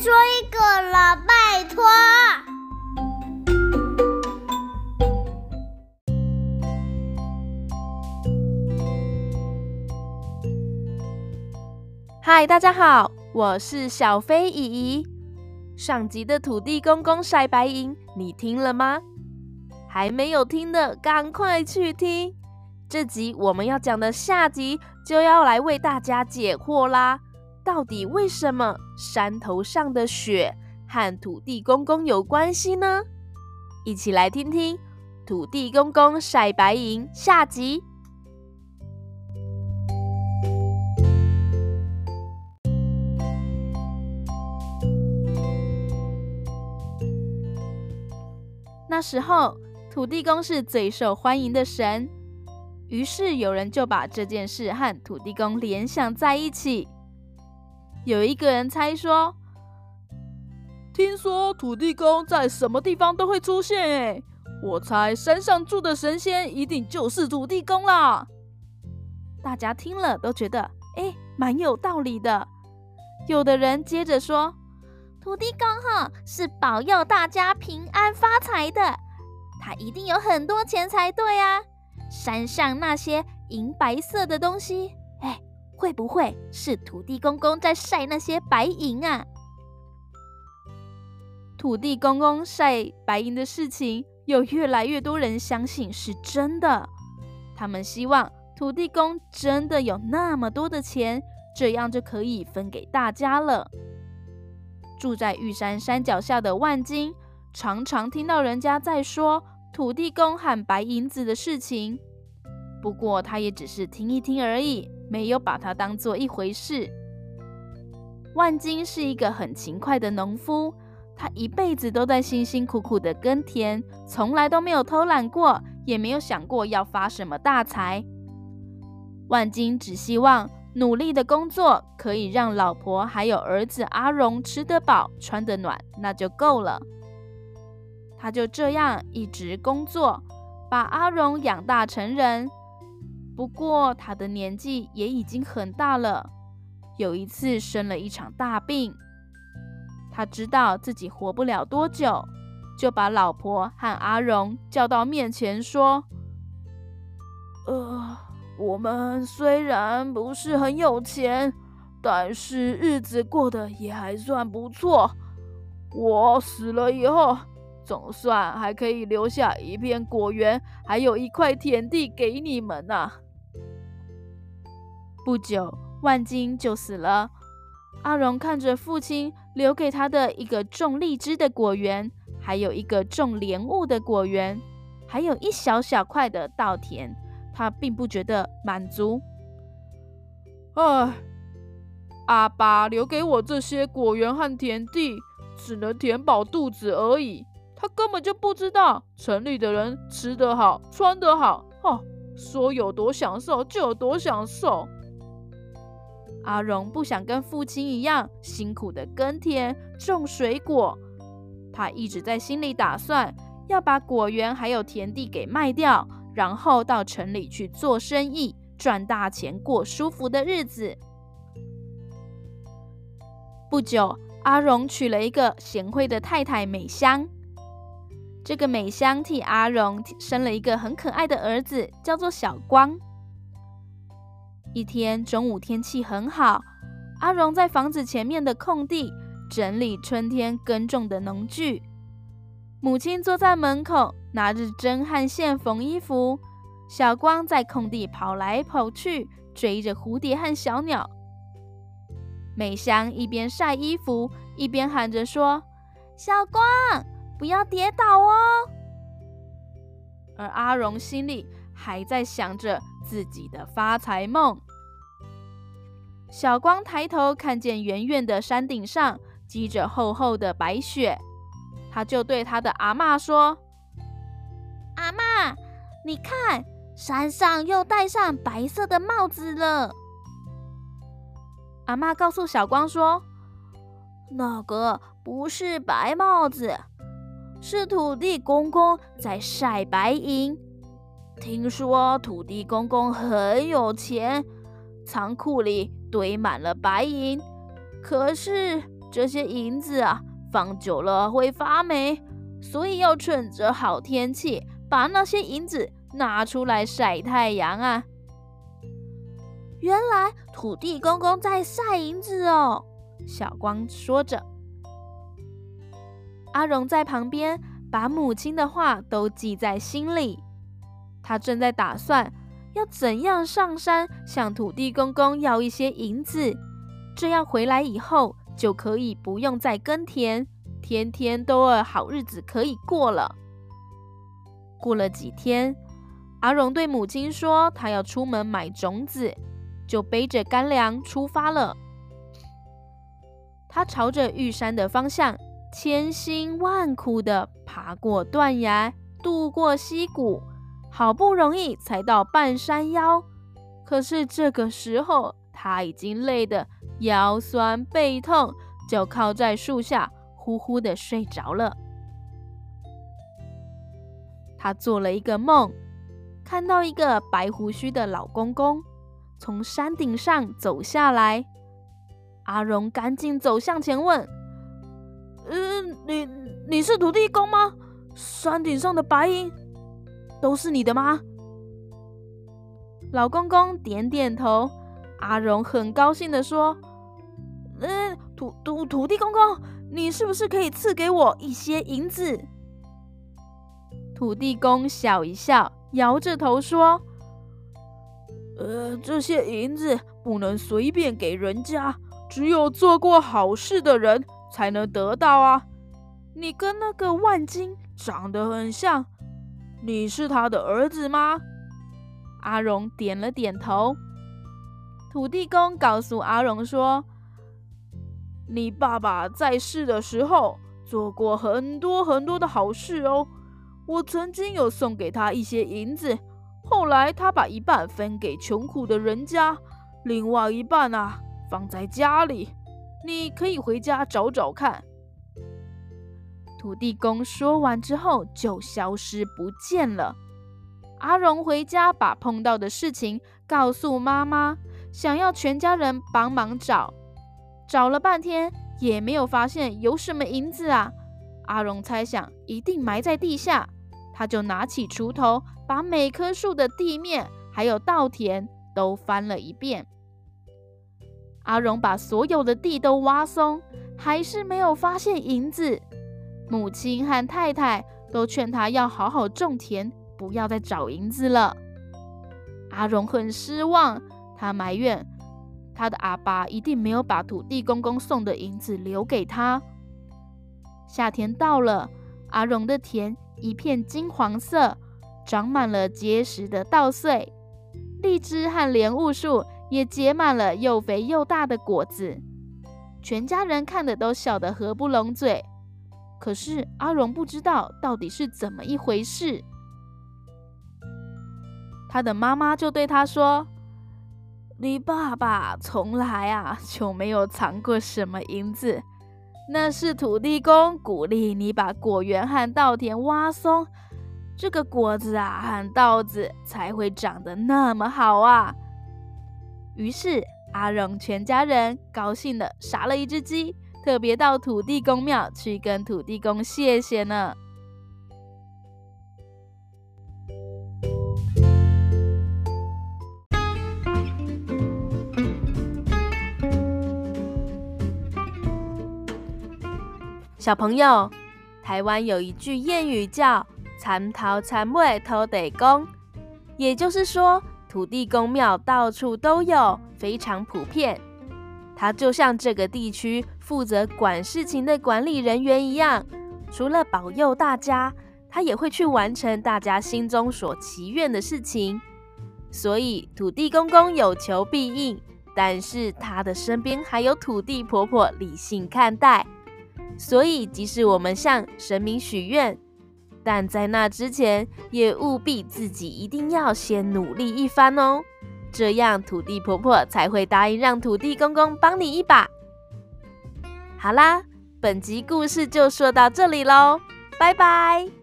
说一个了，拜托。嗨，大家好，我是小飞姨姨。上集的土地公公晒白银，你听了吗？还没有听的，赶快去听。这集我们要讲的下集就要来为大家解惑啦。到底为什么山头上的雪和土地公公有关系呢？一起来听听土地公公晒白银下集。那时候，土地公是最受欢迎的神，于是有人就把这件事和土地公联想在一起。有一个人猜说：“听说土地公在什么地方都会出现，哎，我猜山上住的神仙一定就是土地公啦。”大家听了都觉得，哎，蛮有道理的。有的人接着说。土地公哈是保佑大家平安发财的，他一定有很多钱才对啊！山上那些银白色的东西，会不会是土地公公在晒那些白银啊？土地公公晒白银的事情，有越来越多人相信是真的。他们希望土地公真的有那么多的钱，这样就可以分给大家了。住在玉山山脚下的万金，常常听到人家在说土地公喊白银子的事情。不过他也只是听一听而已，没有把它当做一回事。万金是一个很勤快的农夫，他一辈子都在辛辛苦苦的耕田，从来都没有偷懒过，也没有想过要发什么大财。万金只希望。努力的工作可以让老婆还有儿子阿荣吃得饱、穿得暖，那就够了。他就这样一直工作，把阿荣养大成人。不过他的年纪也已经很大了，有一次生了一场大病。他知道自己活不了多久，就把老婆和阿荣叫到面前说：“呃。”我们虽然不是很有钱，但是日子过得也还算不错。我死了以后，总算还可以留下一片果园，还有一块田地给你们呐。不久，万金就死了。阿荣看着父亲留给他的一个种荔枝的果园，还有一个种莲雾的果园，还有一小小块的稻田。他并不觉得满足。唉，阿爸留给我这些果园和田地，只能填饱肚子而已。他根本就不知道城里的人吃得好、穿得好，哦，说有多享受就有多享受。阿荣不想跟父亲一样辛苦的耕田、种水果，他一直在心里打算要把果园还有田地给卖掉。然后到城里去做生意，赚大钱，过舒服的日子。不久，阿荣娶了一个贤惠的太太美香。这个美香替阿荣生了一个很可爱的儿子，叫做小光。一天中午，天气很好，阿荣在房子前面的空地整理春天耕种的农具。母亲坐在门口，拿着针和线缝衣服。小光在空地跑来跑去，追着蝴蝶和小鸟。美香一边晒衣服，一边喊着说：“小光，不要跌倒哦！”而阿荣心里还在想着自己的发财梦。小光抬头看见远远的山顶上积着厚厚的白雪。他就对他的阿嬷说：“阿嬷，你看，山上又戴上白色的帽子了。”阿嬷告诉小光说：“那个不是白帽子，是土地公公在晒白银。听说土地公公很有钱，仓库里堆满了白银，可是这些银子啊，放久了会发霉，所以要趁着好天气，把那些银子拿出来晒太阳啊。原来土地公公在晒银子哦，小光说着。阿荣在旁边把母亲的话都记在心里，他正在打算要怎样上山向土地公公要一些银子，这样回来以后就可以不用再耕田，天天都有好日子可以过了。过了几天，阿荣对母亲说他要出门买种子。就背着干粮出发了。他朝着玉山的方向，千辛万苦地爬过断崖，渡过溪谷，好不容易才到半山腰。可是这个时候，他已经累得腰酸背痛，就靠在树下呼呼地睡着了。他做了一个梦，看到一个白胡须的老公公。从山顶上走下来，阿荣赶紧走向前问：“嗯，你你是土地公吗？山顶上的白云都是你的吗？”老公公点点头。阿荣很高兴地说：“嗯，土土土地公公，你是不是可以赐给我一些银子？”土地公笑一笑，摇着头说。呃，这些银子不能随便给人家，只有做过好事的人才能得到啊！你跟那个万金长得很像，你是他的儿子吗？阿荣点了点头。土地公告诉阿荣说：“你爸爸在世的时候做过很多很多的好事哦，我曾经有送给他一些银子。”后来，他把一半分给穷苦的人家，另外一半啊放在家里。你可以回家找找看。土地公说完之后就消失不见了。阿荣回家把碰到的事情告诉妈妈，想要全家人帮忙找。找了半天也没有发现有什么银子啊。阿荣猜想一定埋在地下。他就拿起锄头，把每棵树的地面还有稻田都翻了一遍。阿荣把所有的地都挖松，还是没有发现银子。母亲和太太都劝他要好好种田，不要再找银子了。阿荣很失望，他埋怨他的阿爸一定没有把土地公公送的银子留给他。夏天到了，阿荣的田。一片金黄色，长满了结实的稻穗，荔枝和莲雾树也结满了又肥又大的果子。全家人看得都笑得合不拢嘴。可是阿荣不知道到底是怎么一回事。他的妈妈就对他说：“你爸爸从来啊就没有藏过什么银子。”那是土地公鼓励你把果园和稻田挖松，这个果子啊和稻子才会长得那么好啊。于是阿荣全家人高兴地杀了一只鸡，特别到土地公庙去跟土地公谢谢呢。小朋友，台湾有一句谚语叫“田头田尾偷得公”，也就是说，土地公庙到处都有，非常普遍。他就像这个地区负责管事情的管理人员一样，除了保佑大家，他也会去完成大家心中所祈愿的事情。所以，土地公公有求必应，但是他的身边还有土地婆婆理性看待。所以，即使我们向神明许愿，但在那之前，也务必自己一定要先努力一番哦，这样土地婆婆才会答应让土地公公帮你一把。好啦，本集故事就说到这里喽，拜拜。